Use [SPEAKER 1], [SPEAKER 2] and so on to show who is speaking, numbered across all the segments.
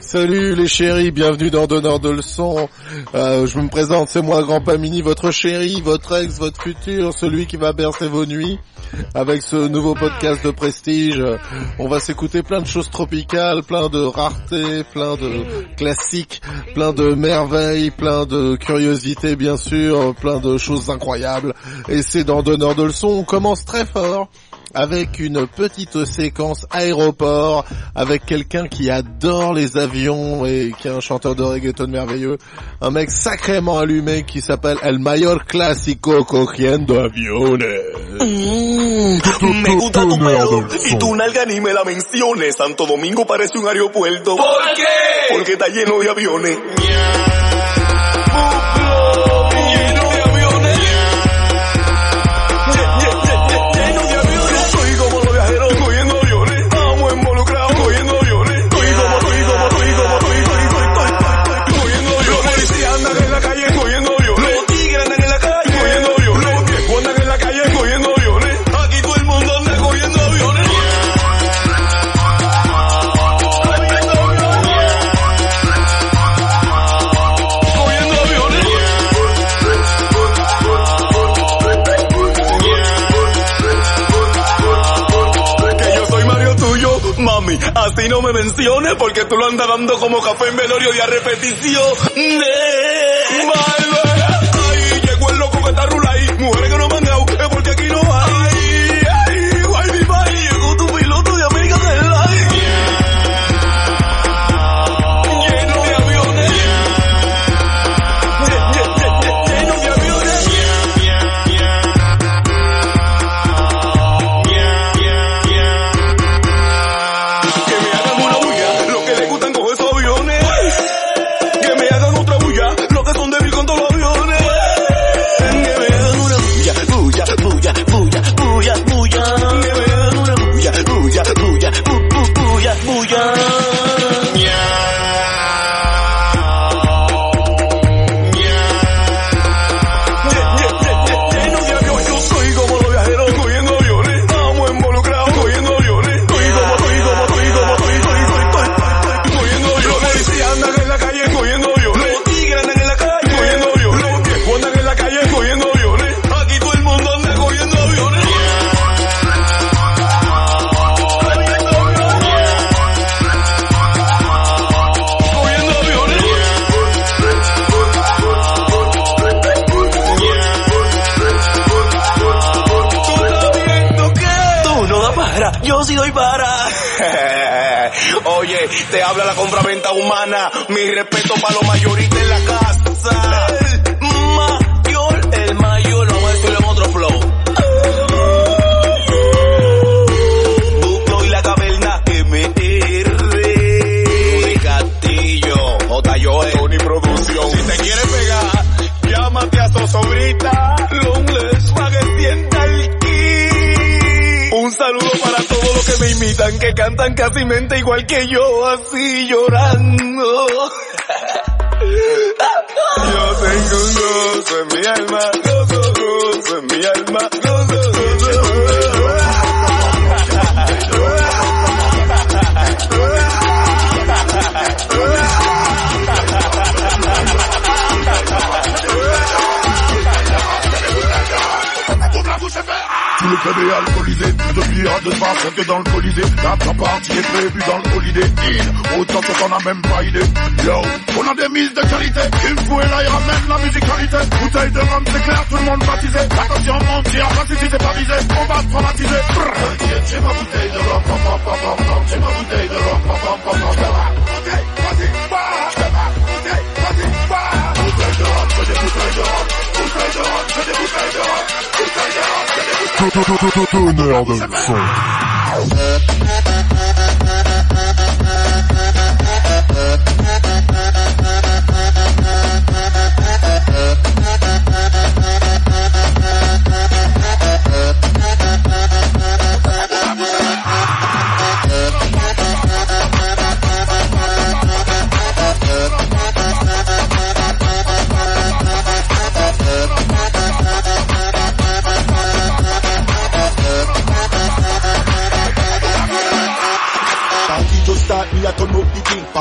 [SPEAKER 1] Salut les chéris, bienvenue dans Donneur de leçons. Euh, je me présente, c'est moi Grand Pamini, votre chéri, votre ex, votre futur, celui qui va bercer vos nuits. Avec ce nouveau podcast de prestige, on va s'écouter plein de choses tropicales, plein de raretés, plein de classiques, plein de merveilles, plein de curiosités bien sûr, plein de choses incroyables. Et c'est dans Donneur de leçons, on commence très fort avec une petite séquence aéroport avec quelqu'un qui adore les avions et qui est un chanteur de reggaeton merveilleux, un mec sacrément allumé qui s'appelle El Mayor Clásico Cogiendo Aviones.
[SPEAKER 2] Me gusta tu pelo y tu nalga ni me la menciones. Santo Domingo parece un aeropuerto. ¿Por qué? Porque está lleno de aviones. Lleno Así no me menciones porque tú lo andas dando como café en velorio y a repetición. Malvera. Ay, llegó el loco que está rula ahí. Mujeres que no
[SPEAKER 3] pas que dans le colisée. La partie est prévue dans le holiday Inn. Autant que t'en as même pas idée. Yo, on a des mises de qualité. Une fois là, il ramène la musicalité. Bouteille de rhum, c'est clair, tout le monde baptisé. Attention, mentir, pacifiste et parisé. On va traumatiser. Va. Bouteille, vas-y, va. Bouteille de. Bouteille de. Bouteille de
[SPEAKER 4] Turn down
[SPEAKER 3] that
[SPEAKER 5] funk.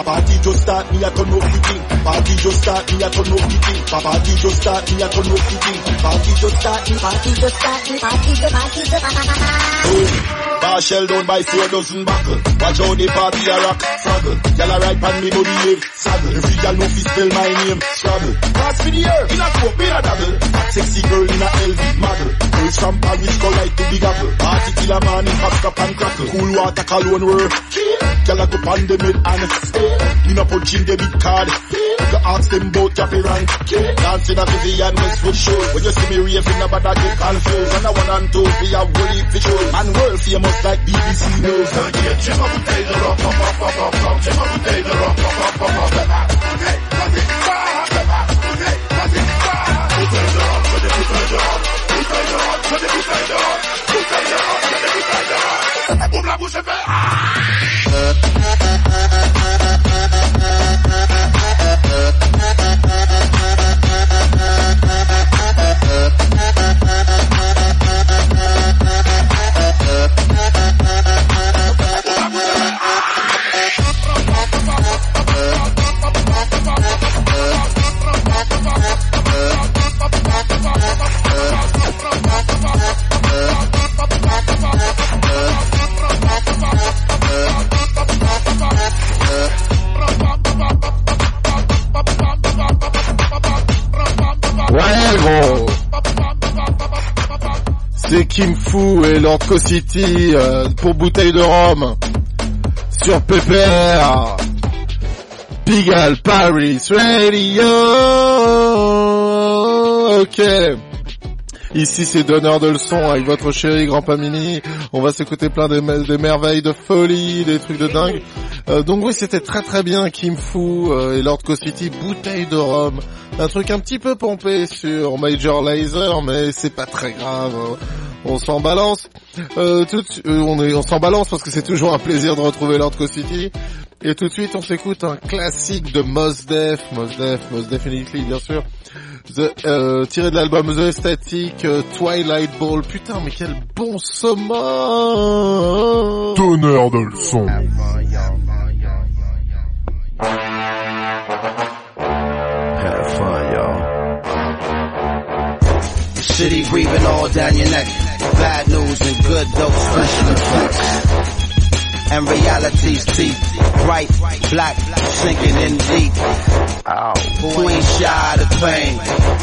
[SPEAKER 5] Party just start, me a turn up the thing. Party just start, me a turn up the thing. Party just start, me a turn up the thing. Party just start, me
[SPEAKER 6] Party just start, party just party just
[SPEAKER 5] Bar shell down by four dozen buckle. Watch how the party a rock, fraggle. Y'all a right pan me body wave, saddle. Every gal know fi spell my name, struggle. Pass for the air, in a coke, in a double. Sexy girl in a LV model. Girls from Paris go like to Big Apple. Party till a man in hot cup and crackle. Cool water cologne work. Y'all a go pan the mid and stay. Me no punch in debit card. You ask them bout cafe rank. Dancing a Vivian Westwood show. When you see me raving about that get confused. And I one and two, we have woolly visual. Man world famous like BBC News. Yeah, check my bouteille de rock, pop, pop, pop, pop, pop. Pop, pop, pop, pop.
[SPEAKER 1] Uh, Kim Fu et Lord City euh, pour bouteille de rhum sur PPR. Pigalle Paris Radio. Ok. Ici c'est donneur de leçons avec votre chéri Grand Pamini. On va s'écouter plein des, des merveilles de folie, des trucs de dingue. Euh, donc oui c'était très très bien Kim Fu euh, et Lord City, bouteille de rhum. Un truc un petit peu pompé sur Major Laser mais c'est pas très grave. On s'en balance. Euh, tout euh, on est, on s'en balance parce que c'est toujours un plaisir de retrouver Lord City. Et tout de suite on s'écoute un classique de Mos Def, Mos Def, Mos Definitely bien sûr. The, euh, tiré de l'album The Static, euh, Twilight Ball. Putain, mais quel bon sommet
[SPEAKER 4] Donneur de leçons.
[SPEAKER 7] Have fun, y'all. City breathing all down your neck. Bad news and good dope special effects. And reality's teeth. Bright, black, sinking in deep. Who ain't shy of the pain?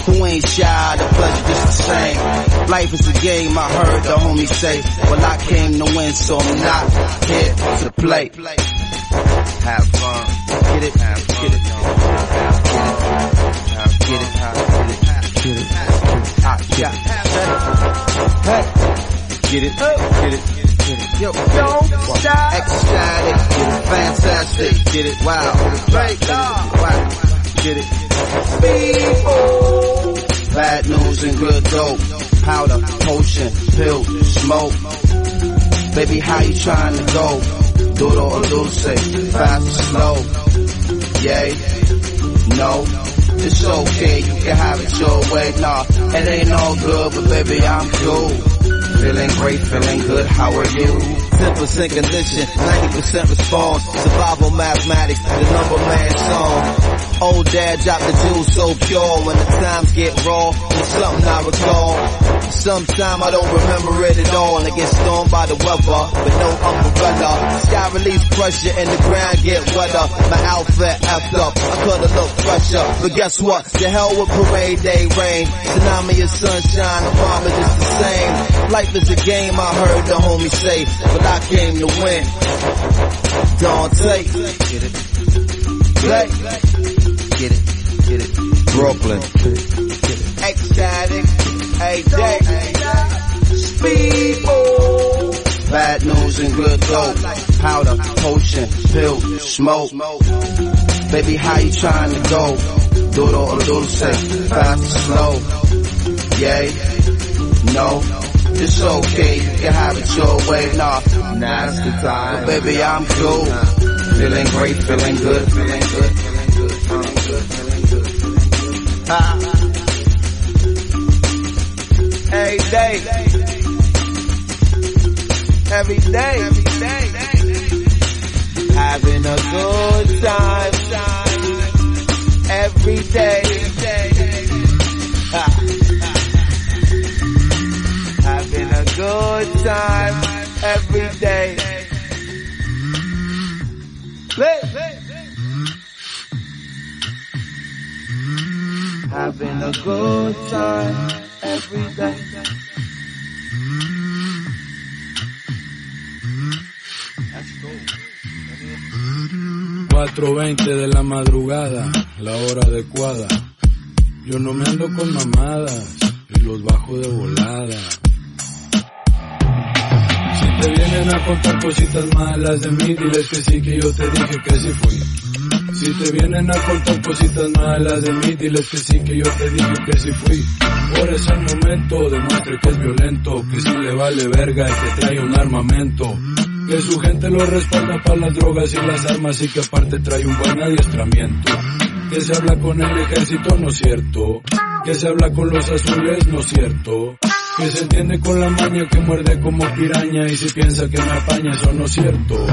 [SPEAKER 7] Who ain't shy of the pleasure just the same? Life is a game, I heard the homie say. Well, I came to win, so I'm not here to play. Have fun. Get it, have, get it, have, get it, have, get it, have, get it, get it, have, get it, hey, get it, get it, get it, yo, don't stop, ecstatic, get it, fantastic, get it, wow, great, wow, get it, people, bad news and good dope, powder, potion, pill, smoke, baby, how you trying to go? Duro or dulce, fast or slow, yay, no, it's okay, you can have it your way, nah, it ain't all good, but baby, I'm cool. Feeling great, feeling good, how are you? 10% condition, 90% response, survival mathematics, the number man song. Old dad dropped the jewels so pure when the times get raw, it's something I recall. Sometime I don't remember it at all, and I get stormed by the weather, but no umbrella. Sky release pressure and the ground get wetter. My outfit effed up, I could've looked fresher, but guess what? The hell with parade day rain, tsunami is sunshine, the bomb is just the same. Life is a game, I heard the homie say, but I came to win. Get it, play, get it, get it, Brooklyn, get it. ecstatic, a day, speedball, bad news and good dope, powder, potion, pill, smoke, baby how you trying to go? Duro or dulce, fast or slow, yay, no, it's okay, you can have it your way, nah, now's the time, but baby I'm cool, feeling great, feeling good, feeling good, Every day, every day, Having a good time, every day. Having a good time every day. Having a good time every day.
[SPEAKER 8] 4.20 de la madrugada, la hora adecuada. Yo no me ando con mamadas y los bajo de volada. Si te vienen a contar cositas malas de mí, diles que sí, que yo te dije que sí fui. Si te vienen a contar cositas malas de mí, diles que sí, que yo te dije que sí fui. Por ese momento, demuestre que es violento, que sí le vale verga y que trae un armamento. Que su gente lo respalda para las drogas y las armas y que aparte trae un buen adiestramiento. Que se habla con el ejército, no es cierto. Que se habla con los azules, no es cierto. Que se entiende con la maña que muerde como piraña y si piensa que me apaña, eso no es cierto.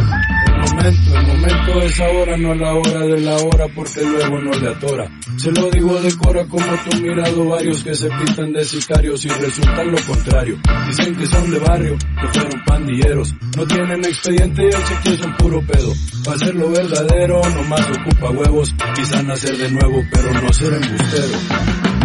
[SPEAKER 8] El momento, es ahora, no la hora de la hora porque luego no le atora. Se lo digo de cora como tú mirado varios que se pintan de sicarios y resultan lo contrario. Dicen que son de barrio, que fueron pandilleros. No tienen expediente y el cheque es un puro pedo. Para ser lo verdadero, nomás ocupa huevos. Quizá nacer de nuevo, pero no ser embustero.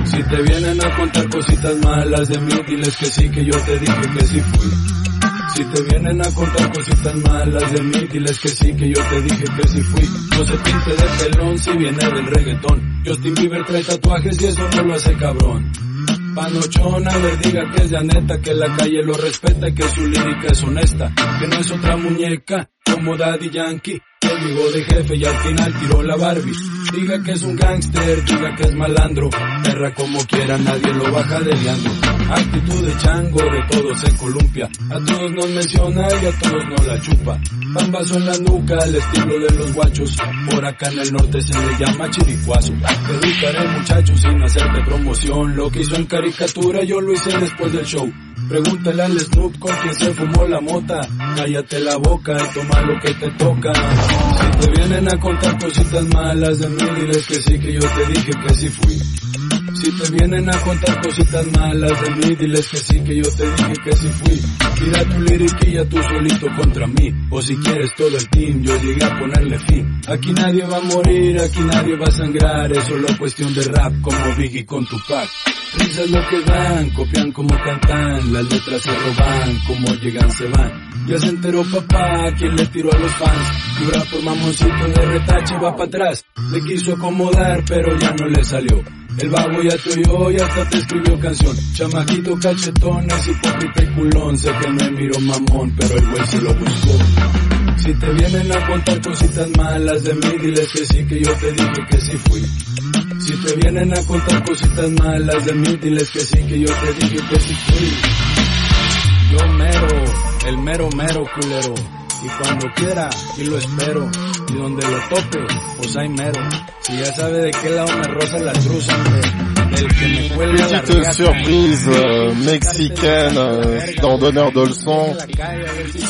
[SPEAKER 8] Si te vienen a contar cositas malas de mí, diles que sí, que yo te dije que sí fui. Si te vienen a contar cositas malas de mí, diles que sí, que yo te dije que sí fui. No se pinte de pelón si viene del reggaetón. Justin Bieber trae tatuajes y eso no lo hace cabrón. Panochona, ver, diga que es ya neta, que la calle lo respeta y que su lírica es honesta, que no es otra muñeca como Daddy Yankee, llegó de jefe y al final tiró la Barbie. Diga que es un gángster, diga que es malandro, perra como quiera, nadie lo baja de liando. Actitud de chango, de todos se columpia, a todos nos menciona y a todos nos la chupa. Bambazo en la nuca, al estilo de los guachos, por acá en el norte se le llama chiricuazo. Te educaré muchacho sin hacerte promoción, lo que hizo en caricatura yo lo hice después del show. Pregúntale al Snoop con quien se fumó la mota. Cállate la boca y toma lo que te toca. Si te vienen a contar cositas malas de mí, diles que sí, que yo te dije que sí fui. Si te vienen a contar cositas malas de mí, diles que sí, que yo te dije que sí fui. Tira tu liriquilla tú solito contra mí. O si quieres todo el team, yo llegué a ponerle fin. Aquí nadie va a morir, aquí nadie va a sangrar. Es solo cuestión de rap como Biggie con Tupac. Risas lo que dan, copian como cantan, las letras se roban, como llegan se van. Ya se enteró papá, quien le tiró a los fans. Dura por mamoncito de retache va para atrás. Le quiso acomodar, pero ya no le salió. El vago ya te oyó y hasta te escribió canción. Chamaquito cachetón, es hipócrita culón. Sé que me miró mamón, pero el güey se lo buscó. Si te vienen a contar cositas malas de mí, diles que sí, que yo te dije que sí fui. Si te vienen a contar cositas malas de mí, diles que sí, que yo te dije que sí fui. Yo mero, el mero mero culero. Y cuando quiera, y lo espero. Y donde lo tope, pues hay mero. Si ya sabe de qué lado me rosa la cruz, hombre. Del que me cuelga la
[SPEAKER 1] Petite surprise euh, mexicaine euh, dans Donneur de leçons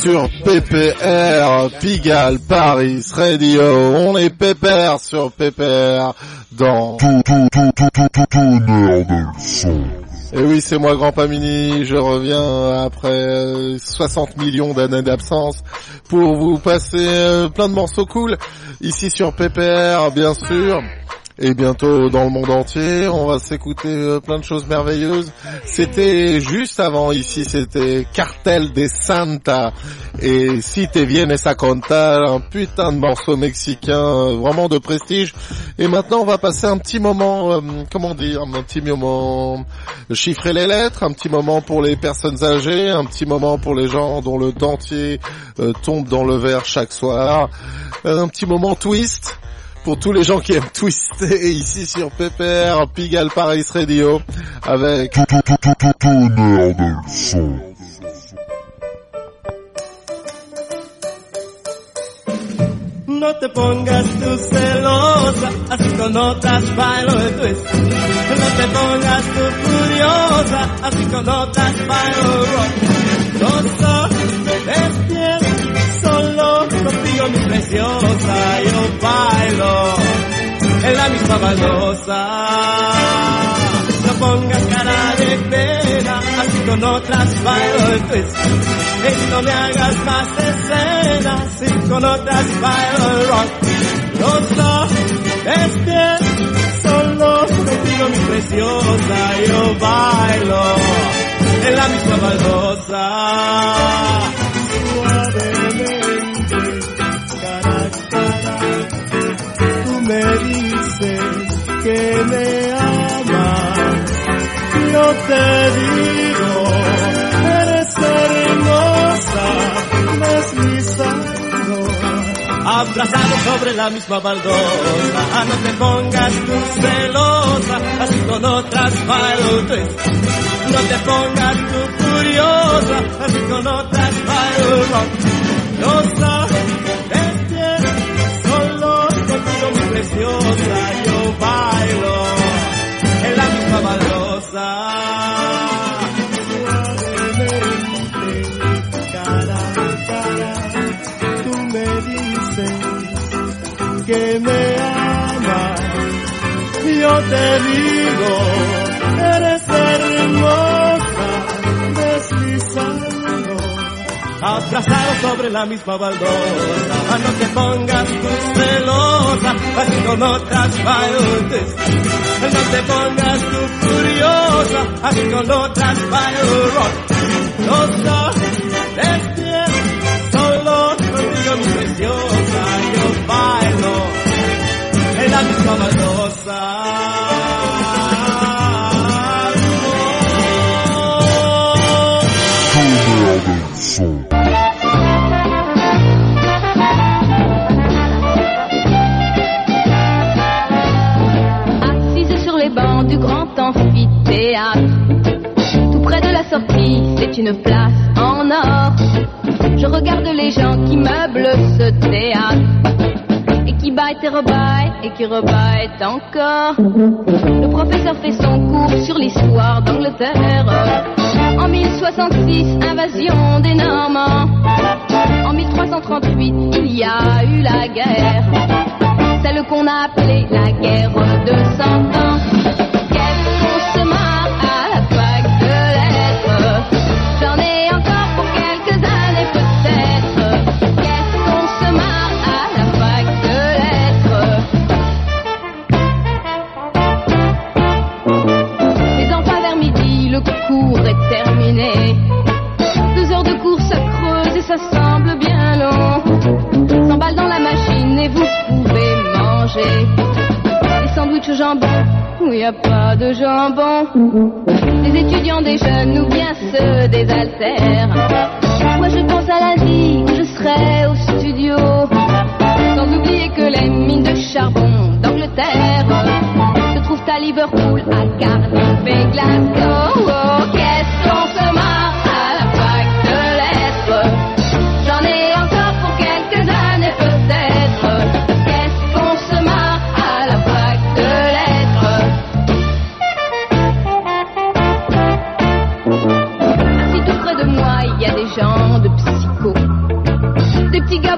[SPEAKER 1] sur PPR, Pigalle, Paris, Radio. On est PPR sur PPR dans...
[SPEAKER 4] Tout, tout, tout, tout, tout, tout, tonnerre de leçons.
[SPEAKER 1] Et oui, c'est moi Grand Pamini, je reviens après euh, 60 millions d'années d'absence pour vous passer euh, plein de morceaux cool ici sur PPR bien sûr. Et bientôt dans le monde entier, on va s'écouter euh, plein de choses merveilleuses. C'était juste avant ici, c'était Cartel des Santa et Si te vienes a contar, un putain de morceau mexicain euh, vraiment de prestige. Et maintenant, on va passer un petit moment, euh, comment dire, un petit moment chiffrer les lettres, un petit moment pour les personnes âgées, un petit moment pour les gens dont le dentier tombe dans le verre chaque soir, un petit moment twist pour tous les gens qui aiment twister ici sur PPR, Pigal Paris Radio, avec
[SPEAKER 4] Tout, tout, tout, tout, tout, tonnerre de leçons.
[SPEAKER 9] No te pongas tú celosa, así con otras bailo el twist. No te pongas tú furiosa, así con otras bailo rock. No soy de piel, solo contigo mi presión. misma baldosa. No pongas cara de pena, así con otras bailo el twist. Y no me hagas más escenas, así con otras bailo el rock. No sabes bien, solo contigo mi preciosa, yo bailo en la misma baldosa. Me amas. Yo te digo, eres hermosa, deslizando, abrazado sobre la misma baldosa. No te pongas tú celosa, así con otras bailo no te pongas tú furiosa, así con otras. No sabes bien, solo contigo mi preciosa, bailo en la misma baldosa. Que me amas. Yo te digo, eres hermosa, deslizando, abrazado sobre la misma baldosa. No te pongas tú celosa, así con otras bailutes. No te pongas tú furiosa, así con otras preciosa, yo bailo en la misma baldosa.
[SPEAKER 10] Assise sur les bancs du grand amphithéâtre. Tout près de la sortie, c'est une place en or. Je regarde les gens qui meublent ce théâtre. Et qui baillent et qui rebaillent encore. Le professeur fait son cours sur l'histoire d'Angleterre. En 1066, invasion des Normands. En 1338, il y a eu la guerre. Celle qu'on a appelée la guerre de cent ans. Jambon, où il a pas de jambon. Des étudiants, des jeunes ou bien ceux des altères. Moi je pense à lundi où je serai au studio. Sans oublier que les mines de charbon d'Angleterre se trouvent à Liverpool, à Cardiff et Glasgow. Oh,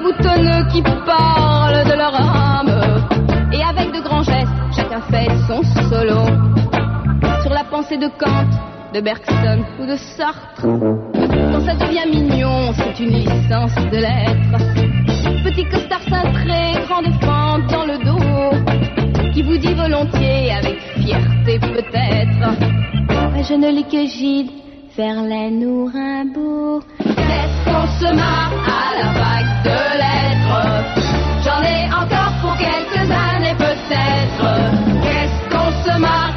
[SPEAKER 10] boutonneux qui parlent de leur âme. Et avec de grands gestes, chacun fait son solo. Sur la pensée de Kant, de Bergson ou de Sartre. Quand ça devient mignon, c'est une licence de lettres. Petit costard cintré, grand défense dans le dos. Qui vous dit volontiers, avec fierté peut-être. Mais je ne lis que Gide, Qu'est-ce qu'on se marre à la vague de lettres J'en ai encore pour quelques années peut-être. Qu'est-ce qu'on se marre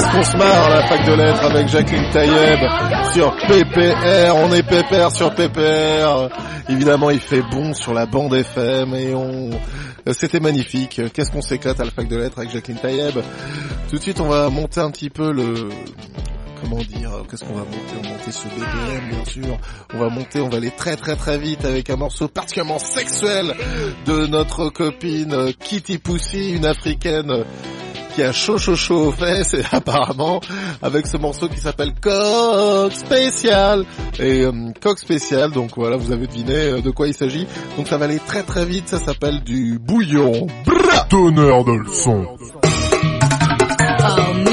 [SPEAKER 10] Qu'est-ce qu'on se marre à la
[SPEAKER 1] fac de lettres avec Jacqueline Taïeb sur PPR, on est PPR sur PPR. Évidemment, il fait bon sur la bande FM et on c'était magnifique. Qu'est-ce qu'on s'éclate à la fac de lettres avec Jacqueline Taïeb. Tout de suite, on va monter un petit peu le comment dire, qu'est-ce qu'on va monter? On va monter ce BPM bien sûr. On va monter, on va aller très très très vite avec un morceau particulièrement sexuel de notre copine Kitty Pussy, une africaine qui a chaud chaud chaud aux fesses apparemment avec ce morceau qui s'appelle Coq Spécial. Et euh, Coq Spécial donc voilà vous avez deviné euh, de quoi il s'agit. Donc ça va aller très très vite ça s'appelle du bouillon. Brrr
[SPEAKER 4] Donneur de leçons.
[SPEAKER 11] Oh,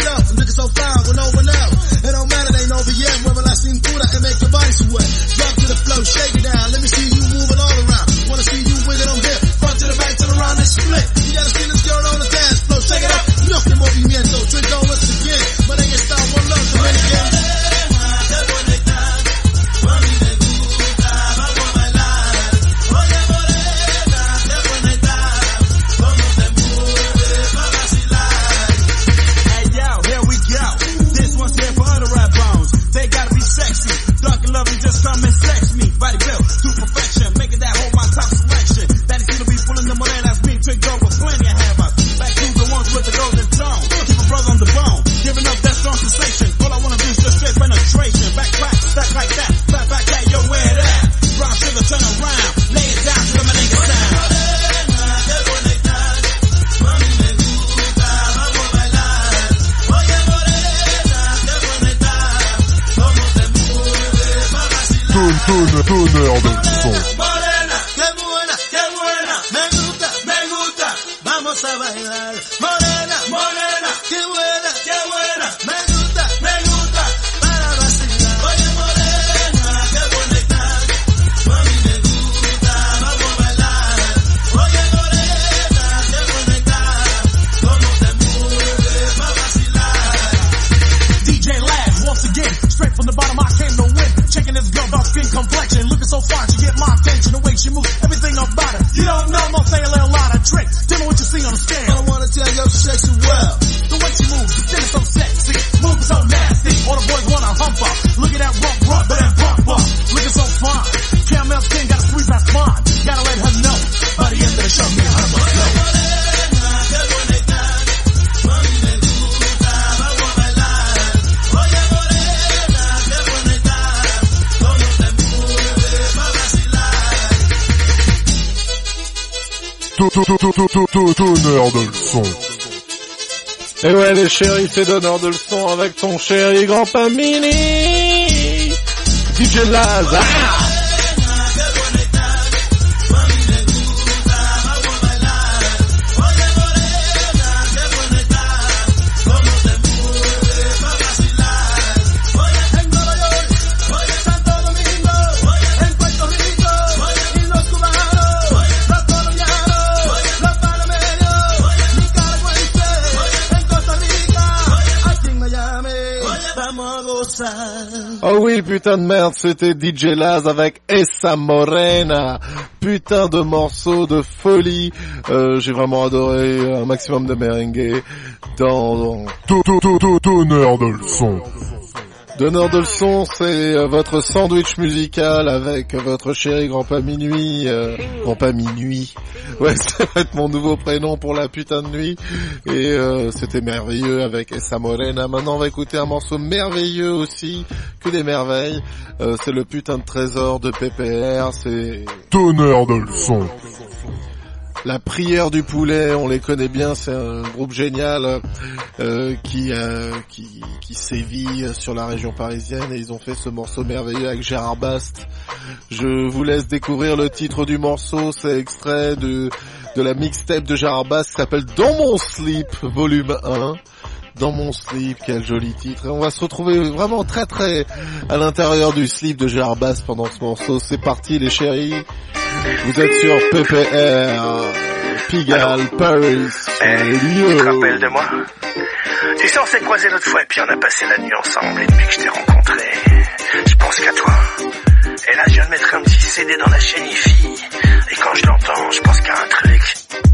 [SPEAKER 11] stuff. I'm
[SPEAKER 12] looking so fine when over now.
[SPEAKER 4] Tonnerre de son.
[SPEAKER 1] Et ouais les chéris, c'est donneur de leçons avec ton chéri grand-père Mini DJ Laz putain de merde, c'était DJ Laz avec Essa Morena. Putain de morceau de folie. Euh, J'ai vraiment adoré un maximum de merengue dans...
[SPEAKER 4] Tonnerre de son.
[SPEAKER 1] Donneur de leçons, c'est euh, votre sandwich musical avec votre chéri grand-pas minuit, euh, grand-pas minuit. Ouais, ça va être mon nouveau prénom pour la putain de nuit. Et euh, c'était merveilleux avec Essa Morena. Maintenant, on va écouter un morceau merveilleux aussi, que des merveilles. Euh, c'est le putain de trésor de PPR, c'est
[SPEAKER 4] Tonnerre de son.
[SPEAKER 1] La prière du poulet, on les connaît bien, c'est un groupe génial euh, qui, euh, qui qui sévit sur la région parisienne et ils ont fait ce morceau merveilleux avec Gérard Bast. Je vous laisse découvrir le titre du morceau, c'est extrait de la mixtape de Gérard Bast qui s'appelle Dans mon slip volume 1. Dans mon slip, quel joli titre. On va se retrouver vraiment très très à l'intérieur du slip de Gérard Bass pendant ce morceau. C'est parti les chéris. Vous êtes sur PPR, Pigalle, Paris,
[SPEAKER 13] Tu te rappelles de moi Tu sais, on s'est croisés l'autre fois et puis on a passé la nuit ensemble et depuis que je t'ai rencontré, je pense qu'à toi. Et là, je viens de mettre un petit CD dans la chaîne IFI et quand je l'entends, je pense qu'à un truc.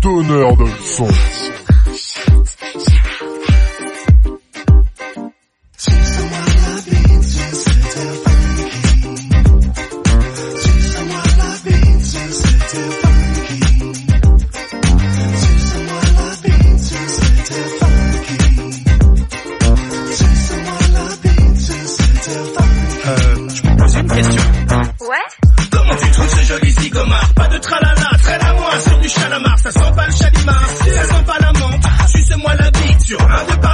[SPEAKER 4] Tonnerre de son.
[SPEAKER 12] Euh, je me pose une question.
[SPEAKER 6] Ouais.
[SPEAKER 12] Comment tu trouves ce joli zigomar Pas de tralala, traîne à moi sur du chalamar. Ça sent pas le chalimar, ça sent pas la menthe. Ah, ah, Suce-moi la bite sur un de pas.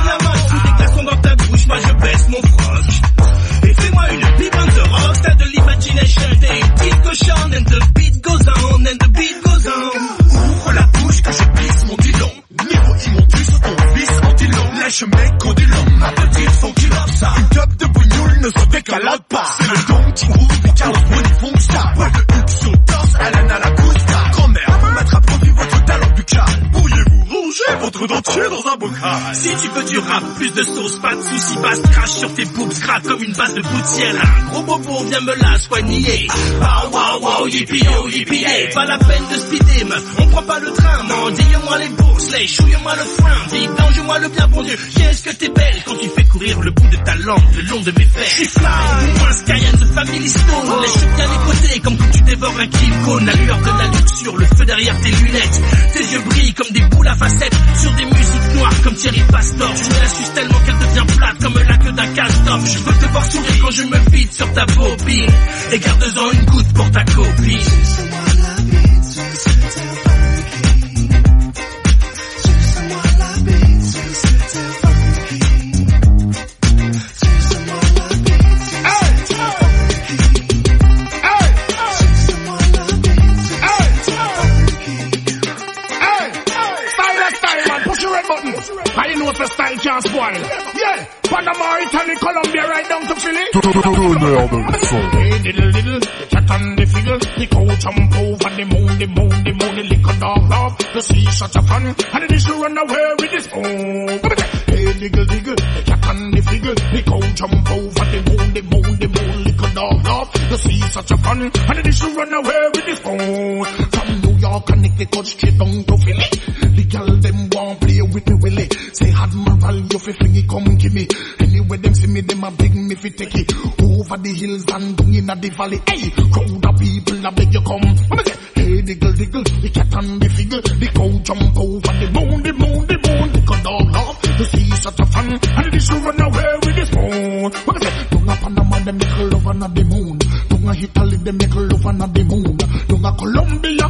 [SPEAKER 14] Si tu veux du rap, plus de sauce, pas de soucis, basse crache sur tes boobs, gratte comme une base de boutière. Un gros bobo, viens me la soigner. Ah wow wow, yippee yo, yippee yay. Pas la peine de speeder, meuf, on prend pas le train, man. Dis-moi les bourses, les chouille-moi le frein. Vidange-moi le bien bon Dieu, qu'est-ce que t'es belle quand tu fais courir le bout de ta langue le long de mes fesses. J'suis fly, moi Skyenne de Family Stone. Lèche bien les côtés comme quand tu dévores un kill cone. La lueur de la luxure, le feu derrière tes lunettes. Tes yeux brillent comme des boules à facettes sur des musiques noires comme Thierry Pastor. Je la suce tellement qu'elle devient plate comme la queue d'un castor. Je veux te voir sourire quand je me vide sur ta bobine. Et garde-en une goutte pour ta copine.
[SPEAKER 15] Can't spoil. Yeah. Panama, Italy, Colombia, right down to Philly.
[SPEAKER 4] Donneur de son.
[SPEAKER 15] Hey, diddle, diddle, the cat and the figgle, the cow jump over the moon, the moon, the moon, the liquor dog love, the sea such a fun, and it is to run away with this phone. Come again. Hey, diggle, diggle, the cat and the figgle, the cow jump over the moon, the moon, the moon, liquor dog love, the sea such a fun, and it is to run away with this phone. From New York, Connecticut, straight down to Philly, the girl them want play with me willy. Say Admiral, you fi fling it, come give me. Anywhere them see me, them a beg me fi take it. Over the hills and down in the valley. Hey, crowd of people, I beg you come. Me say? Hey, diggle, diggle, the cat and the figgle. The cow jump over the moon, the moon, the moon. The good dog love to see such a fun. And is to run away with phone. What me say? Don't a Panama, them make love under the moon. Don't a Italy, them make love under the moon. Don't a Colombia,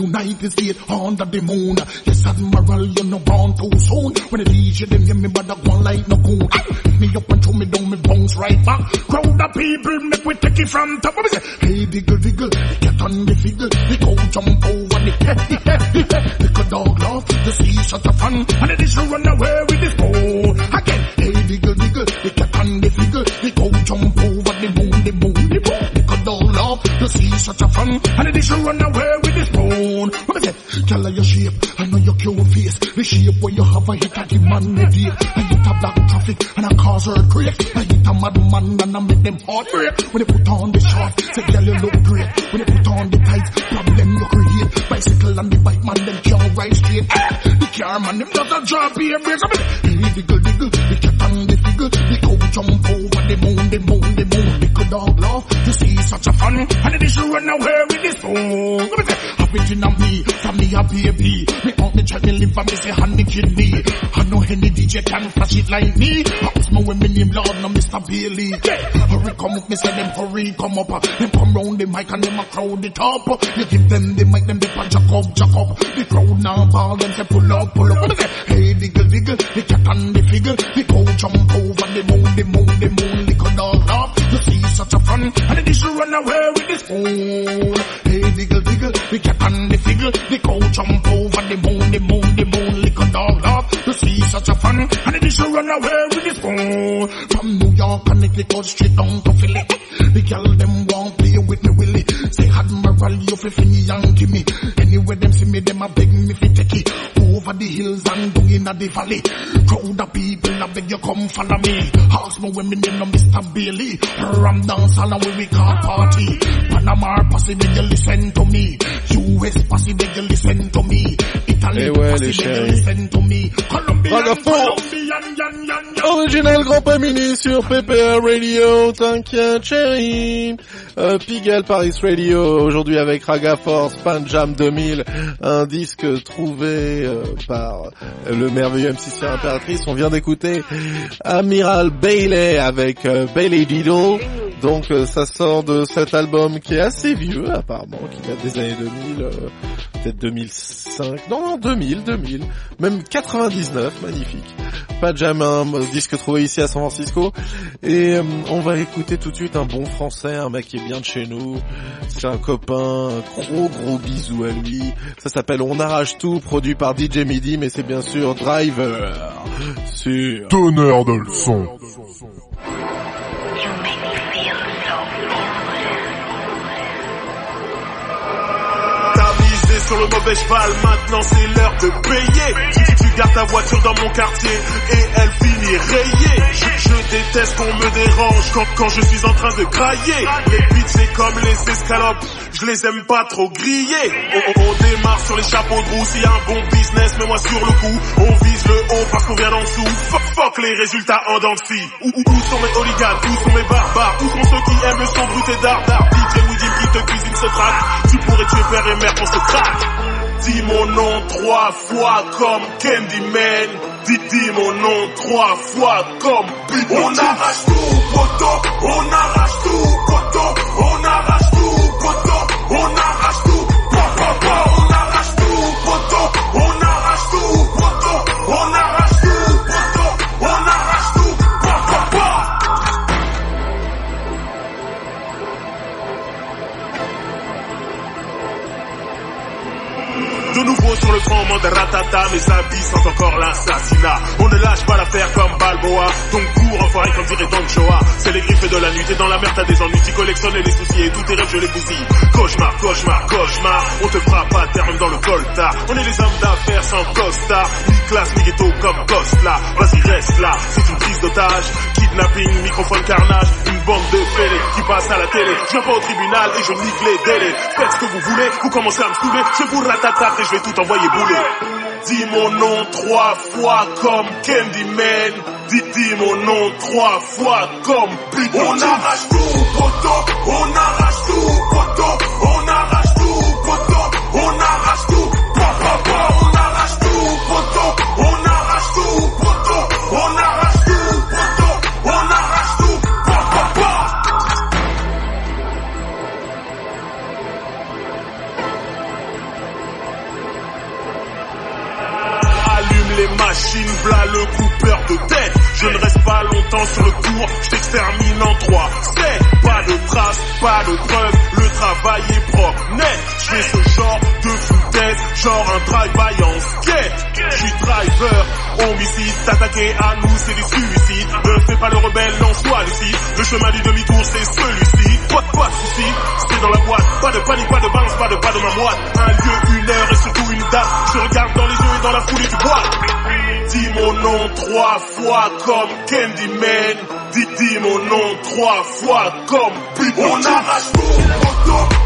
[SPEAKER 15] United States, under the moon. Yes, Admiral, you know born too soon. When the DJ them hear me, but I go like no coon. Me up and throw me down, me bounce right back. Crowd of people, make we take it from top. Say? Hey, diggle, diggle, the cat on the figgle, the cow jump over the head, the head, the head. The dog love to see such a fun, and it is to run away with this ball. Again, hey, diggle, diggle, the cat on the figgle, the cow jump over the moon, the moon, the moon. The dog love to see such a fun, and it is to run away with this bone. What me say? Tell her your shape, I know your cute face. The shape where you have a hit at the man with it. I hit a black traffic and I cause earthquake. I hit a mad man and I make them heartbreak. When they put on the short, say girl you look great. When they put on the tight, problem you create. Bicycle and the bike man them can't ride straight. The car man them does a job here breaks. I mean, hey diggle diggle, the the the jump over the moon, the moon, the moon. The good dog love to see such a fun, and it is to run away with this phone. Let me say, of me, from me a baby. Me out the me live and me say honey kidney. I know any DJ can flash it like me. Ask me when me name Lord, no Mr. Bailey. Yeah. Hurry come up, me say them hurry come up. Them come round the mic and them a crowd it up. You give them the mic, them they punch jack up, jack up. The crowd now ball, them say pull up, pull up. What is it? Hey, diggle, diggle, the cat and the figgle. The cow jump over the moon, the moon, the moon. The good dog love to see such a fun. And is to run away with this phone. Hey, diggle, diggle, the cat and the figgle. The cow jump over the moon, the moon, the moon. The good dog love to see such a fun. And is to run away with this phone. From New York, Connecticut, straight down to Philly. The girl them want play with me willy. Say Admiral, you fi flingy and give me. Anywhere them see me, them a beg me fi take it. Over the hills and down in the valley. Crowd of people, I beg you come follow me. Me when me name no Mr. Bailey. Ram dance all and we call party. Panama posse, beg you listen to me. Listen to me. Italy
[SPEAKER 1] Eh ouais, les chéris.
[SPEAKER 15] listen to me. Colombian,
[SPEAKER 1] Ragamuffin.
[SPEAKER 15] Colombian, yan, yan, yan.
[SPEAKER 1] Original Grand Pamini sur PPR Radio, t'inquiète chérie. Euh, Pigalle Paris Radio, aujourd'hui avec Raga Force, Panjam 2000, un disque trouvé euh, par le merveilleux MC Impératrice. On vient d'écouter Amiral Bailey avec euh, Bailey Diddle. Donc euh, ça sort de cet album qui est assez vieux apparemment, qui date des années 2000. Euh, peut-être 2005, non, non, 2000, 2000, même 99, magnifique. Pas jamais un disque trouvé ici à San Francisco. Et euh, on va écouter tout de suite un bon français, un mec qui est bien de chez nous. C'est un copain, gros gros bisou à lui. Ça s'appelle On arrache tout, produit par DJ Midi, mais c'est bien sûr Driver sur
[SPEAKER 4] Donneur de leçons.
[SPEAKER 16] Sur le mauvais cheval, maintenant c'est l'heure de payer. Tu, tu gardes ta voiture dans mon quartier et elle finit rayée. Je, déteste qu'on me dérange quand, je suis en train de grailler. Les beats c'est comme les escalopes, je les aime pas trop grillés. On, on démarre sur les chapeaux de roue, s'il y a un bon business, mets-moi sur le coup. On vise le haut parce qu'on vient d'en dessous. Fuck, fuck les résultats en dents de. Où, sont mes hooligans, où sont mes barbares, où sont ceux qui aiment le son brut et dardard. Te cuisine tu pourrais tuer père et mère pour ce crack. Dis mon nom trois fois comme Candyman. Dis, dis mon nom trois fois comme Big On arrache tout, poteau. On arrache tout, poteau. On arrache tout, sur le front, de ratata, mes habits sont encore l'assassinat. On ne lâche pas l'affaire comme Balboa, donc cours enfoiré comme dirait Don Joa. C'est les griffes de la nuit, t'es dans la merde, t'as des ennuis, tu collectionnes les soucis et tous tes rêves je les bousille. Cauchemar, cauchemar, cauchemar, on te fera pas terre même dans le colta. On est les hommes d'affaires sans costa, ni classe, ni ghetto comme Costla. Vas-y reste là, c'est une prise d'otage, kidnapping, microphone carnage, une bande de fêlés qui passe à la télé. Je viens pas au tribunal et je nique les délais. Faites ce que vous voulez, vous commencez à me saouler, je vous ratatate et je vais tout envoyer bouler. Dis mon nom trois fois comme Candyman. Dis, dis mon nom trois fois comme Big On arrache tout, poteau. On arrache tout, poteau. On arrache tout, poteau. On arrache tout. Pa, pa, les machines, v'là le coupeur de tête. Je ne reste pas longtemps sur le cours, je t'extermine en trois. C'est pas de traces, pas de preuves, le travail est propre, net. Je ce genre de foutaise, genre un drive-by en skate. Je suis driver, homicide, t'attaquer à nous c'est du suicide. Ne fais pas le rebelle, non sois lucide. Le chemin du demi-tour c'est celui-ci. Pas de soucis, c'est dans la boîte. Pas de panique, pas de balance, pas de pas de ma boîte. Un lieu, une heure et surtout Je regarde dans les yeux et dans la foulée du bois. Dis mon nom trois fois comme Candyman. Dis, dis mon nom trois fois comme Big On arrache tout.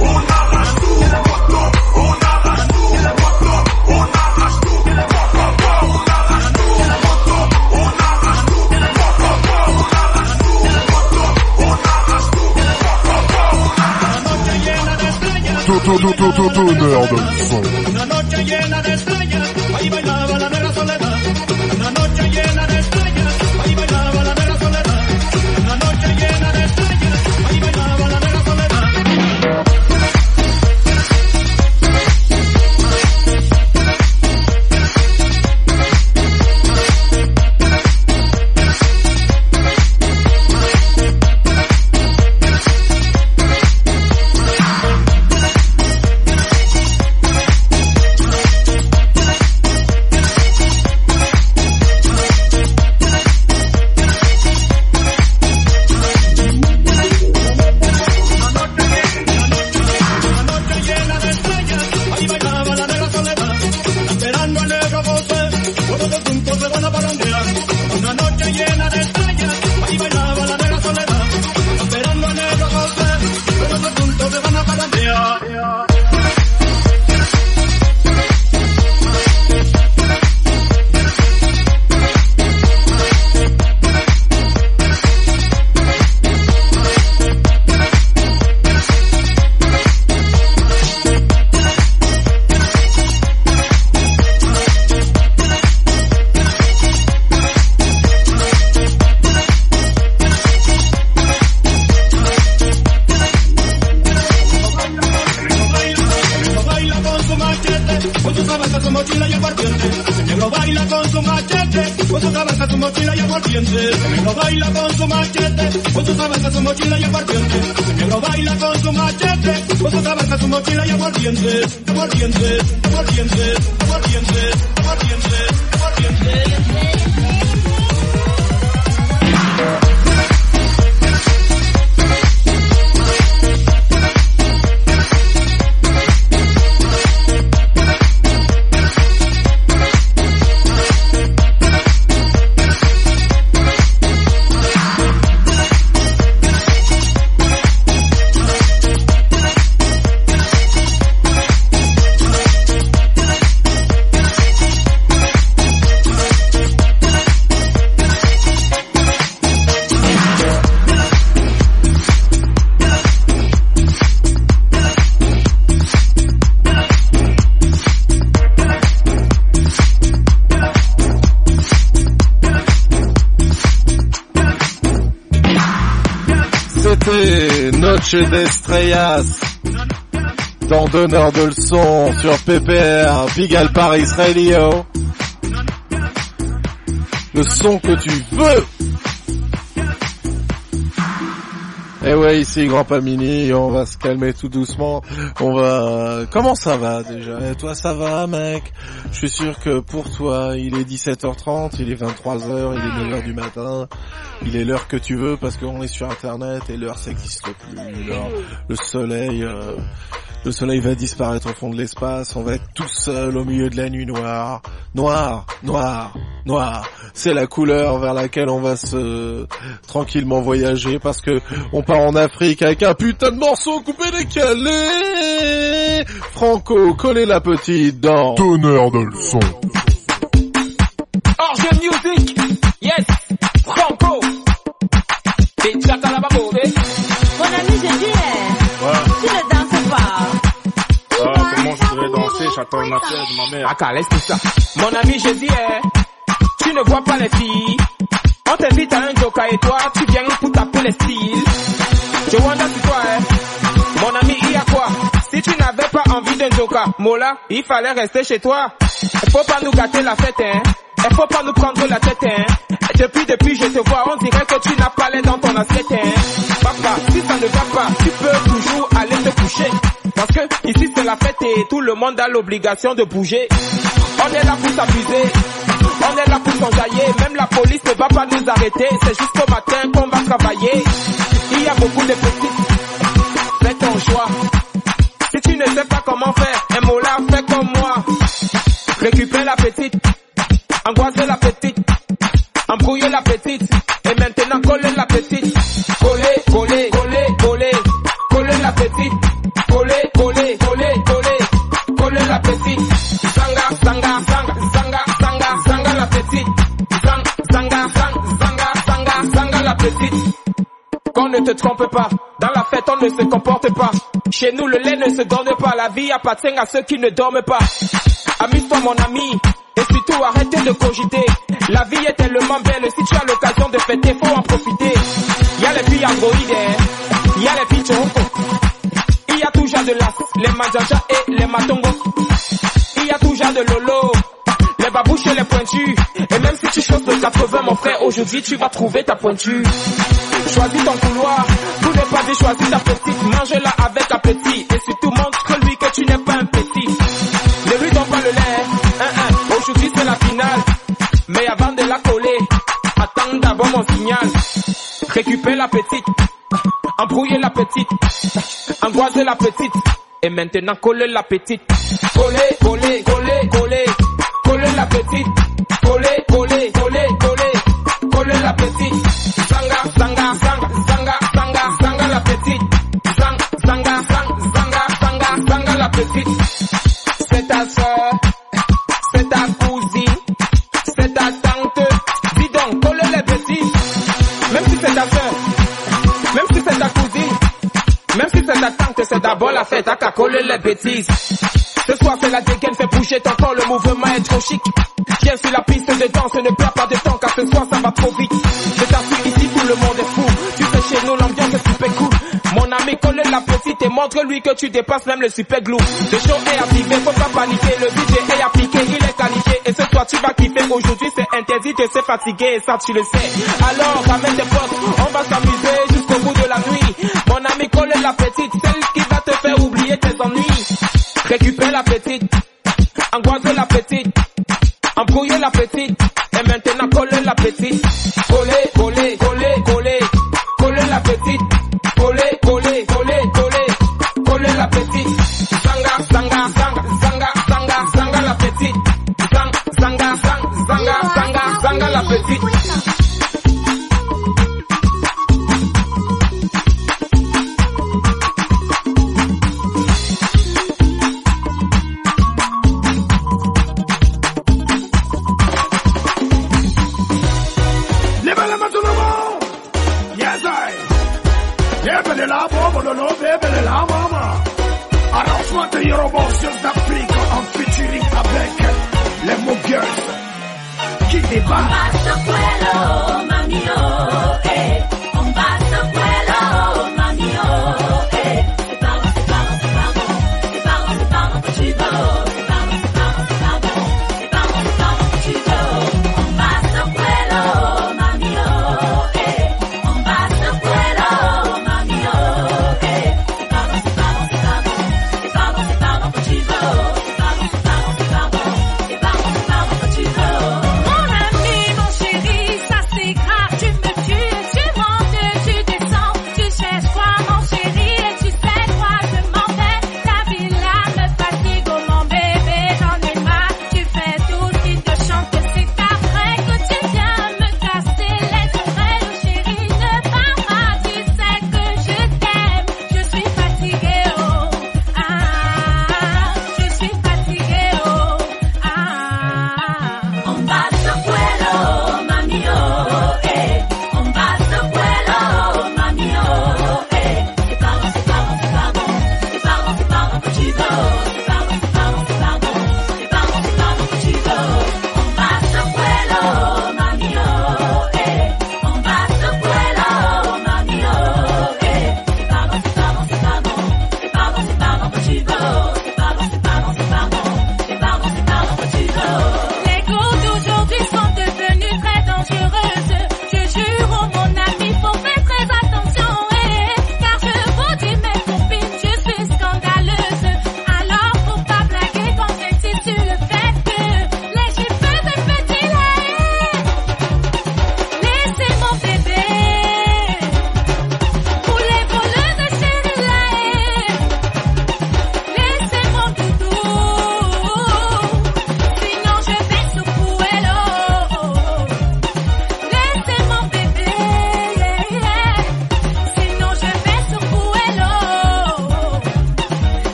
[SPEAKER 16] On arrache tout. On arrache tout. On arrache tout. On arrache tout. On arrache tout, pa, pa, pa. On arrache tout. On arrache tout, pa, pa, pa.
[SPEAKER 4] To- to- to- to-
[SPEAKER 17] llena de De
[SPEAKER 1] leçons sur PPR, Pigal Paris Radio. Le son que tu veux Eh ouais, ici Grand Pamini, on va se calmer tout doucement. On va... Comment ça va déjà? Et toi ça va mec? Je suis sûr que pour toi, il est 17h30, il est 23h, il est 9h du matin. Il est l'heure que tu veux parce qu'on est sur internet et l'heure ça n'existe plus. Le soleil... euh, Le soleil va disparaître au fond de l'espace, on va être tout seul au milieu de la nuit noire. Noir, noir, noir. C'est la couleur vers laquelle on va se tranquillement voyager parce que on part en Afrique avec un putain de morceau coupé décalé. Franco, collez la petite dans
[SPEAKER 4] Donneur de leçons.
[SPEAKER 18] Orge Music, yes, Franco. Et Chata la
[SPEAKER 19] Ah.
[SPEAKER 18] Mon ami, je dis, eh, tu ne vois pas les filles. On t'invite à un joker et toi, tu viens pour taper les styles. Je wonder sur toi, eh. Mon ami, il y a quoi? Si tu n'avais pas envie d'un joker, Mola, il fallait rester chez toi. Faut pas nous gâter la fête, hein. Il faut pas nous prendre la tête, hein. Depuis, depuis, je te vois, on dirait que tu n'as pas l'air dans ton assiette, hein. Papa, si ça ne va pas, tu peux toujours aller te coucher. Parce que ici c'est la fête et tout le monde a l'obligation de bouger. On est là pour s'amuser, on est là pour s'enjailler, même la police ne va pas nous arrêter, c'est jusqu'au matin qu'on va travailler. Il y a beaucoup de petits, fais ton choix. Si tu ne sais pas comment faire, un mot là, fais comme moi. Récupère la petite, angoisser la petite, embrouiller la petite, et maintenant coller la ne te trompe pas, dans la fête on ne se comporte pas. Chez nous le lait ne se donne pas, la vie appartient à ceux qui ne dorment pas. Amuse-toi mon ami, et surtout arrêtez de cogiter. La vie est tellement belle, si tu as l'occasion de fêter, faut en profiter. Y a les filles androïdes, hein. y a les filles. Il y a toujours de l'as, les manjaja et les matongos. Il y a toujours de lolo, les et même si tu choses de 80, mon frère, aujourd'hui tu vas trouver ta pointure. Choisis ton couloir, tout n'est pas dit, choisis ta petite. Mange-la avec appétit. Et surtout montre-lui que tu n'es pas un petit. Ne lui donne pas le lait, aujourd'hui c'est la finale. Mais avant de la coller, attends d'abord mon signal. Récupère la petite, embrouiller la petite, angoiser la petite. Et maintenant coller la petite. Coller, coller, coller, coller, petite. Coller, coller, coller, coller, coller la petite. Zanga, zanga, zanga, zanga, zanga, zanga la petite. Zang, zanga, zang, zanga, zanga, zanga la petite. c'est d'abord la fête, à qu'à coller les bêtises. Ce soir c'est la dégaine, fait bouger ton corps, le mouvement est trop chic. Viens sur la piste de danse, ne perds pas de temps car ce soir ça va trop vite. Je t'assure ici tout le monde est fou, tu sais chez nous l'ambiance est super cool. Mon ami colle la petite et montre-lui que tu dépasses même le super glue. Le show est activé, faut pas paniquer, le budget est appliqué, il est qualifié.
[SPEAKER 20] Et ce soir tu vas kiffer, aujourd'hui c'est interdit, tu sais fatigué et ça tu le sais. Alors ramène tes potes, on va s'amuser jusqu'au bout de la nuit. Mon ami colle la petite, c'est Récupère la petite, angoisse la petite, embrouiller la petite, et maintenant coller la petite. Coller, coller, coller, coller, coller la petite. Coller, coller, coller, coller, coller la petite. Zanga, zanga, zanga, zanga, zanga, zanga la petite. Zanga, zanga, zanga, zanga, zanga, zanga la petite.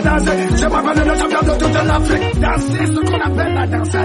[SPEAKER 21] danser. Je m'abandonne, je viens de
[SPEAKER 15] toute l'Afrique. Danser ce qu'on appelle la
[SPEAKER 1] danse.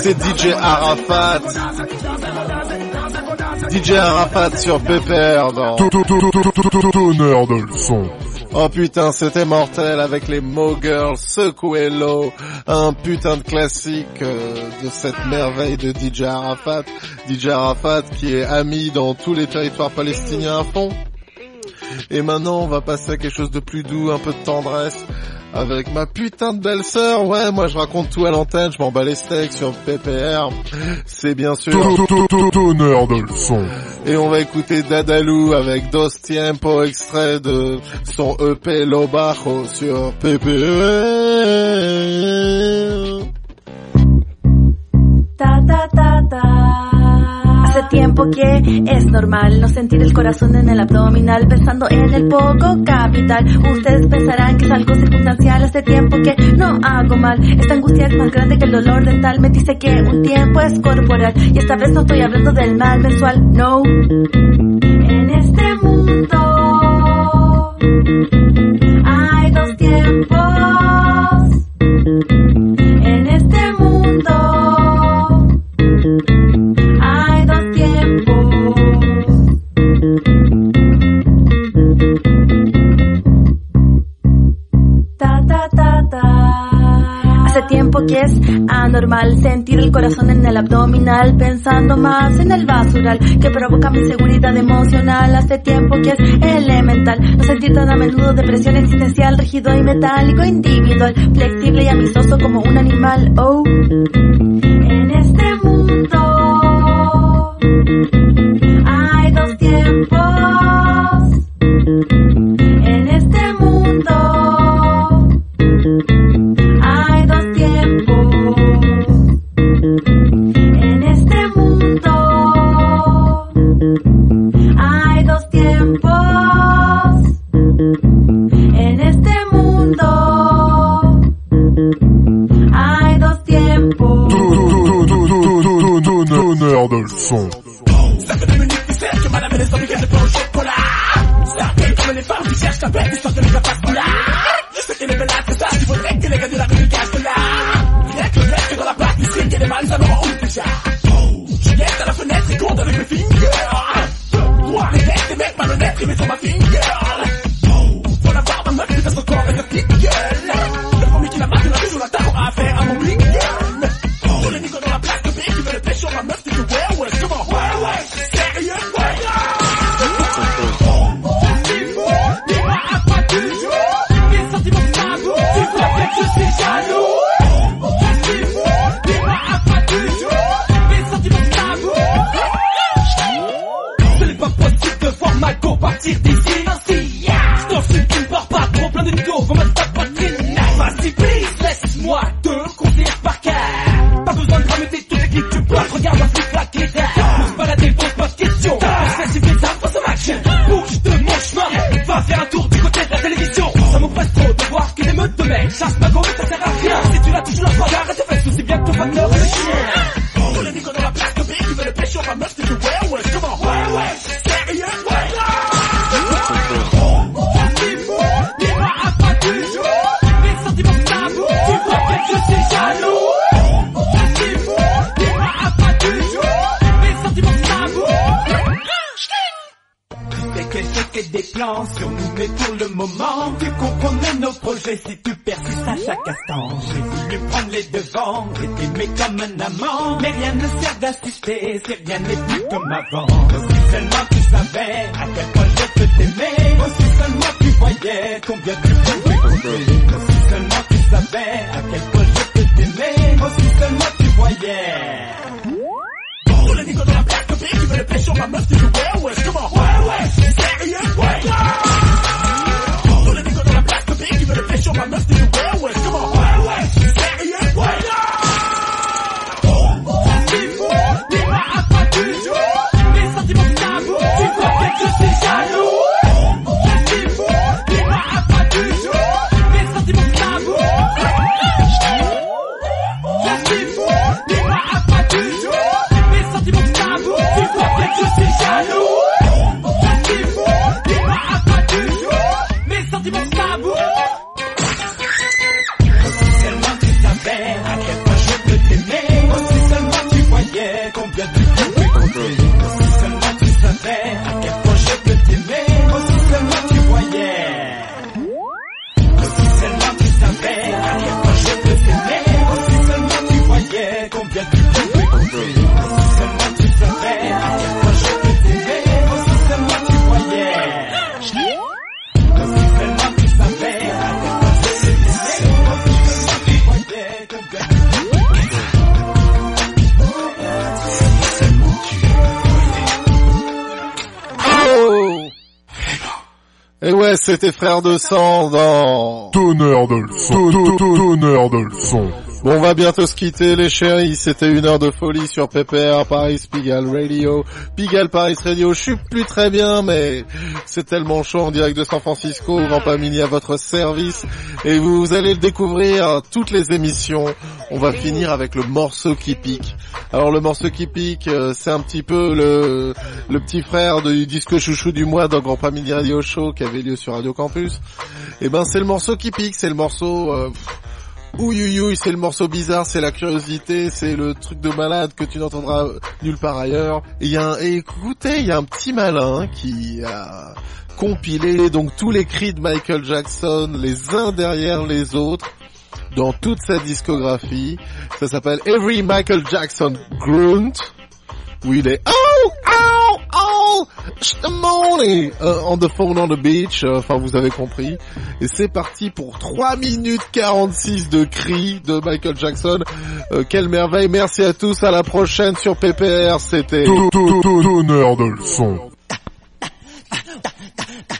[SPEAKER 1] C'est DJ Arafat. DJ Arafat sur Pépère dans... Oh putain, c'était mortel avec les Mo Girls, Sequello, un putain de classique euh, de cette merveille de DJ Arafat. DJ Arafat qui est ami dans tous les territoires palestiniens à fond. Et maintenant, on va passer à quelque chose de plus doux, un peu de tendresse avec ma putain de belle-sœur. Ouais, moi je raconte tout à l'antenne, je m'en bats les steaks sur PPR. C'est bien sûr... Et on va écouter Dadalou avec Dos Tiempo, extrait de son EP Lo Bajo sur PPR.
[SPEAKER 22] Ta ta ta ta. Tiempo que es normal no sentir el corazón en el abdominal pensando en el poco capital. Ustedes pensarán que es algo circunstancial hace tiempo que no hago mal. Esta angustia es más grande que el dolor dental. Me dice que un tiempo es corporal y esta vez no estoy hablando del mal mensual. No. En este mundo. sentir el corazón en el abdominal pensando más en el basural que provoca mi seguridad emocional. Hace tiempo que es elemental no sentir tan a menudo depresión existencial rígido y metálico individual flexible y amistoso como un animal. Oh. En este mundo
[SPEAKER 14] Michael Batista e Mais rien ne sert d'assister, c'est rien n'est plus comme avant.
[SPEAKER 1] C'était frère de sang dans...
[SPEAKER 4] Tonnerre de leçon. Tonnerre de leçon.
[SPEAKER 1] On va bientôt se quitter les chéris, c'était une heure de folie sur PPR, Paris Pigalle Radio, Pigalle Paris Radio, je suis plus très bien, mais c'est tellement chaud en direct de San Francisco, Grand Pamini à votre service, et vous allez le découvrir, toutes les émissions, on va finir avec le morceau qui pique. Alors le morceau qui pique, euh, c'est un petit peu le, petit frère du disque chouchou du mois dans Grand Pamini Radio Show qui avait lieu sur Radio Campus. Et ben c'est le morceau qui pique, c'est le morceau... euh, Ouïouïouï, c'est le morceau bizarre, c'est la curiosité, c'est le truc de malade que tu n'entendras nulle part ailleurs. Et y a un, et écoutez, il y a un petit malin qui a compilé donc tous les cris de Michael Jackson, les uns derrière les autres, dans toute sa discographie. Ça s'appelle Every Michael Jackson Grunt, où il est Oh, oh, oh, euh, on the phone on the beach, euh, enfin vous avez compris. Et c'est parti pour 3 minutes 46 de cris de Michael Jackson. Euh, quelle merveille, merci à tous, à la prochaine sur PPR, c'était...
[SPEAKER 4] De leçon.
[SPEAKER 11] Yeah,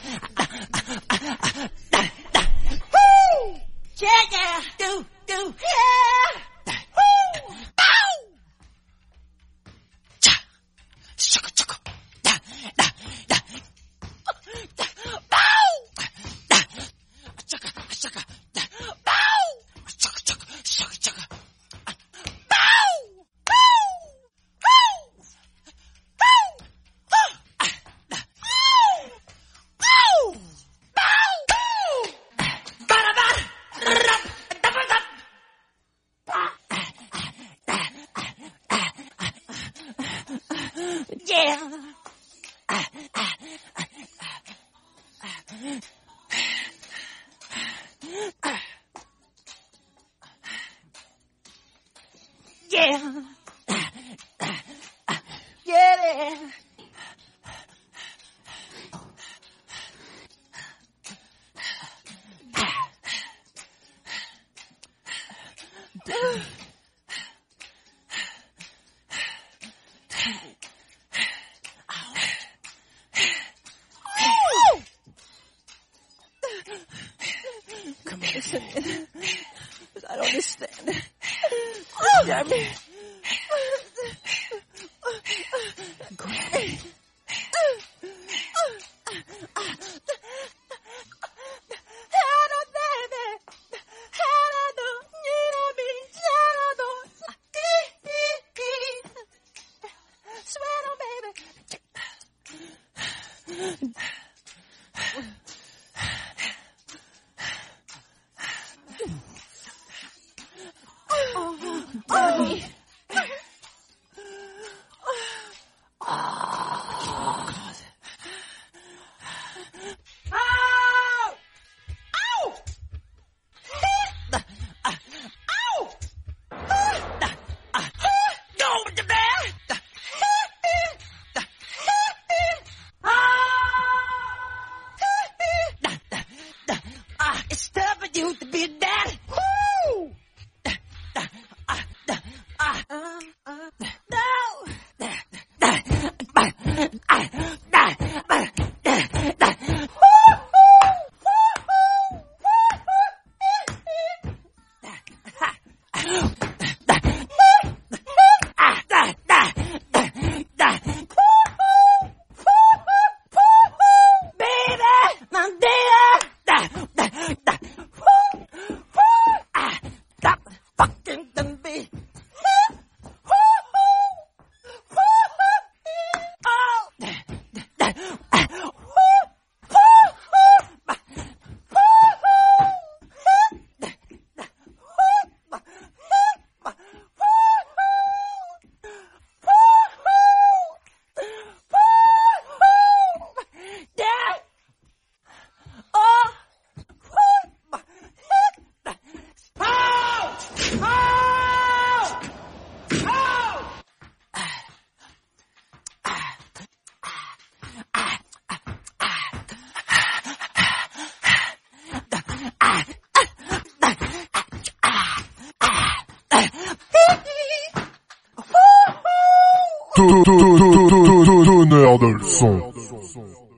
[SPEAKER 4] 送。送